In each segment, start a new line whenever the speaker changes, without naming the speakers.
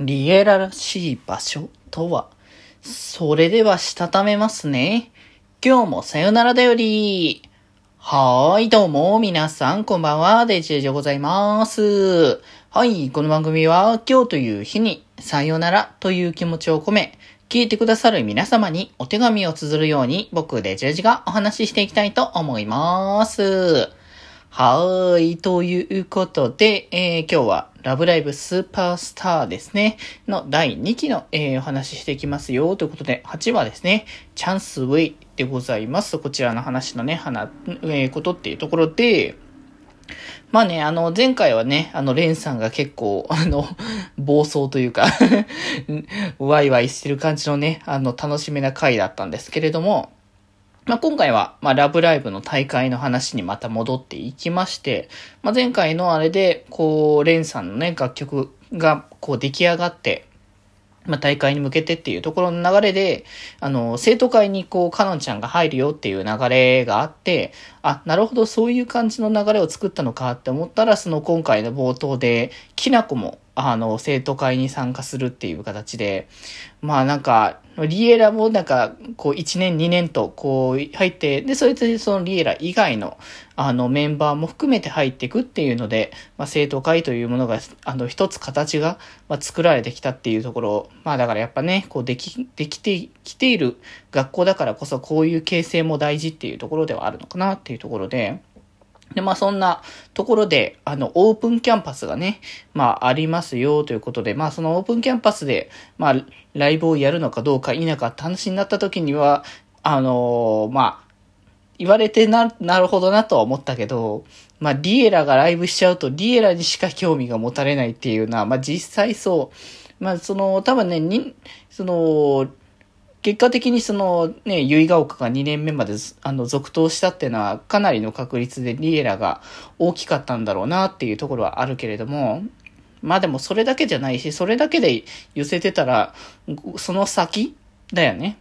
リエラらしい場所とは？それではしたためますね。今日もさよならだより。はーい、どうも、皆さん、こんばんは、デジェジでございます。はい、この番組は、今日という日に、さよならという気持ちを込め、聞いてくださる皆様にお手紙を綴るように、僕、デジェジがお話ししていきたいと思います。はーい。ということで、えー、今日はラブライブスーパースターですね。の第2期の、えー、お話ししていきますよ。ということで、8話ですね。チャンスウェイでございます。こちらの話のね、花、えー、ことっていうところで、まあね、あの、前回はね、あの、レンさんが結構、あの、暴走というか ワイワイしてる感じのね、あの、楽しめな回だったんですけれども、まあ、今回は、まあ、ラブライブの大会の話にまた戻っていきまして、まあ、前回のあれで、こう、レンさんのね、楽曲が、こう、出来上がって、まあ、大会に向けてっていうところの流れで、あの、生徒会にこう、かのんちゃんが入るよっていう流れがあって、あ、なるほど、そういう感じの流れを作ったのかって思ったら、その今回の冒頭で、きなこも、あの、生徒会に参加するっていう形で、まあなんか、リエラもなんか、こう1年2年とこう入って、で、それでそのリエラ以外のあのメンバーも含めて入っていくっていうので、まあ生徒会というものが、あの一つ形が、まあ、作られてきたっていうところ、まあだからやっぱね、こうでき、できてきている学校だからこそこういう形成も大事っていうところではあるのかなっていうところで、で、まあそんなところで、あの、オープンキャンパスがね、まあありますよということで、まあそのオープンキャンパスで、まあライブをやるのかどうか否かって話になった時には、あのー、まあ、言われてな、なるほどなとは思ったけど、まあ、リエラがライブしちゃうと、リエラにしか興味が持たれないっていうのは、まあ実際そう。まあその、多分ね、に、その、結果的にそのね、結ヶ丘が2年目まであの続投したっていうのはかなりの確率でリエラが大きかったんだろうなっていうところはあるけれども、まあでもそれだけじゃないし、それだけで寄せてたら、その先だよね。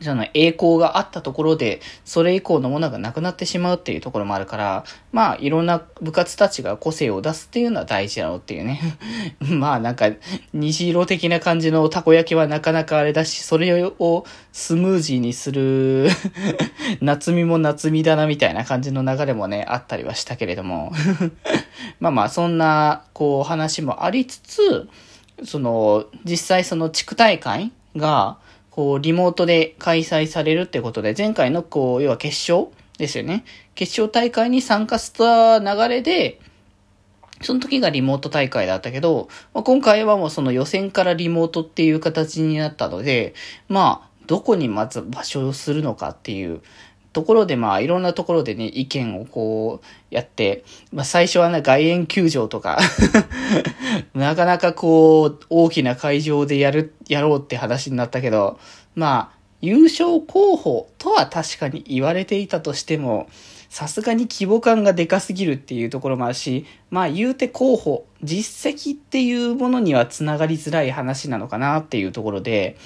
じゃない、栄光があったところで、それ以降のものがなくなってしまうっていうところもあるから、まあ、いろんな部活たちが個性を出すっていうのは大事だろうっていうね。まあ、なんか、虹色的な感じのたこ焼きはなかなかあれだし、それをスムージーにする 夏みも夏みだなみたいな感じの流れもね、あったりはしたけれども。まあまあ、そんな、こう、話もありつつ、その、実際その地区大会が、こう、リモートで開催されるってことで、前回の、こう、要は決勝ですよね。決勝大会に参加した流れで、その時がリモート大会だったけど、まあ、今回はもうその予選からリモートっていう形になったので、まあ、どこにまず場所をするのかっていう、ところで、まあ、いろんなところでね、意見をこう、やって、まあ、最初はね、外苑球場とか なかなかこう、大きな会場でやる、やろうって話になったけど、まあ、優勝候補とは確かに言われていたとしても、さすがに規模感がでかすぎるっていうところもあるし、まあ言うて候補、実績っていうものには繋がりづらい話なのかなっていうところで、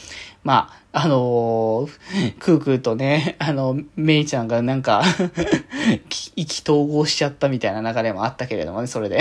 まあ、あのー、クークーとね、あの、メイちゃんがなんか意気投合しちゃったみたいな流れもあったけれどもね、それで。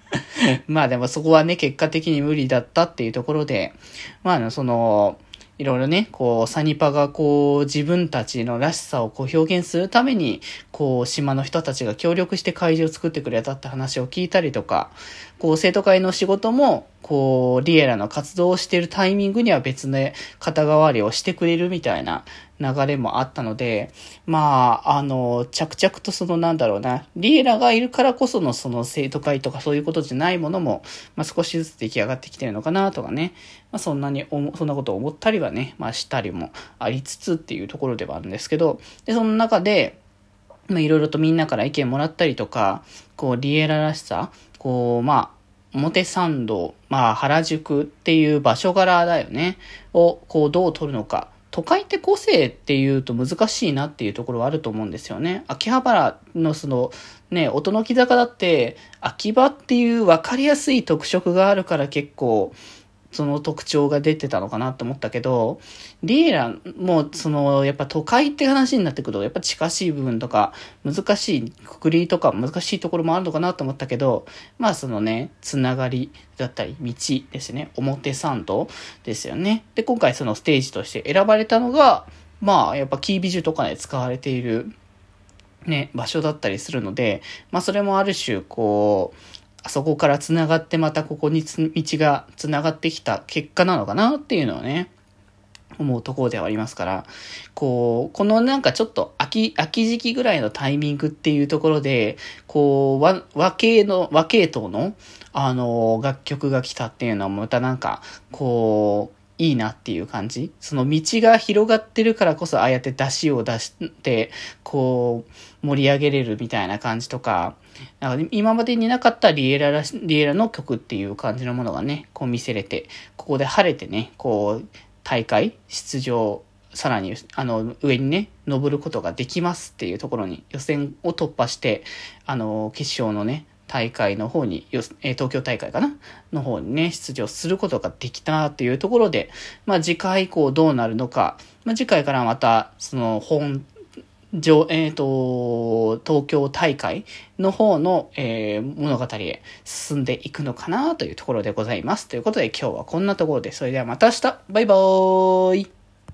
まあでもそこはね、結果的に無理だったっていうところで、まあ、その、いろいろね、こう、サニパがこう、自分たちのらしさをこう表現するために、こう、島の人たちが協力して会場を作ってくれたって話を聞いたりとか、こう、生徒会の仕事も、こう、リエラの活動をしているタイミングには別で肩代わりをしてくれるみたいな流れもあったので、まあ、あの、着々とそのなんだろうな、リエラがいるからこそのその生徒会とかそういうことじゃないものも、まあ少しずつ出来上がってきてるのかなとかね、まあそんなに、そんなこと思ったりはね、まあしたりもありつつっていうところではあるんですけど、で、その中で、まあいろいろとみんなから意見もらったりとか、こう、リエラらしさ、こう、まあ、表参道、まあ原宿っていう場所柄だよね。をこうどう取るのか。都会って個性っていうと難しいなっていうところはあると思うんですよね。秋葉原のそのね、音の木坂だって秋葉っていう分かりやすい特色があるから結構その特徴が出てたのかなって思ったけど、リエラも、その、やっぱ都会って話になってくると、やっぱ近しい部分とか、難しい、くくりとか難しいところもあるのかなと思ったけど、まあそのね、つながりだったり、道ですね、表参道ですよね。で、今回そのステージとして選ばれたのが、まあ、やっぱキービジュとかで使われている、ね、場所だったりするので、まあそれもある種、こう、あそこから繋がってまたここに道が繋がってきた結果なのかなっていうのをね、思うところではありますから、こう、このなんかちょっと秋、秋時期ぐらいのタイミングっていうところで、こう、和、和系の、和系統の、あの、楽曲が来たっていうのはまたなんか、こう、いいなっていう感じ。その道が広がってるからこそ、ああやって出汁を出して、こう、盛り上げれるみたいな感じとか、なんか今までになかったリエラリエラの曲っていう感じのものがね、こう見せれて、ここで晴れてね、こう、大会出場、さらに、あの、上にね、登ることができますっていうところに予選を突破して、あの、決勝のね、大会の方に、東京大会かな？の方にね、出場することができたっていうところで、まあ次回以降どうなるのか、まあ次回からまた、その本、上、えっ、ー、と、東京大会の方の、えー、物語へ進んでいくのかなというところでございます。ということで今日はこんなところで、それではまた明日。バイバーイ。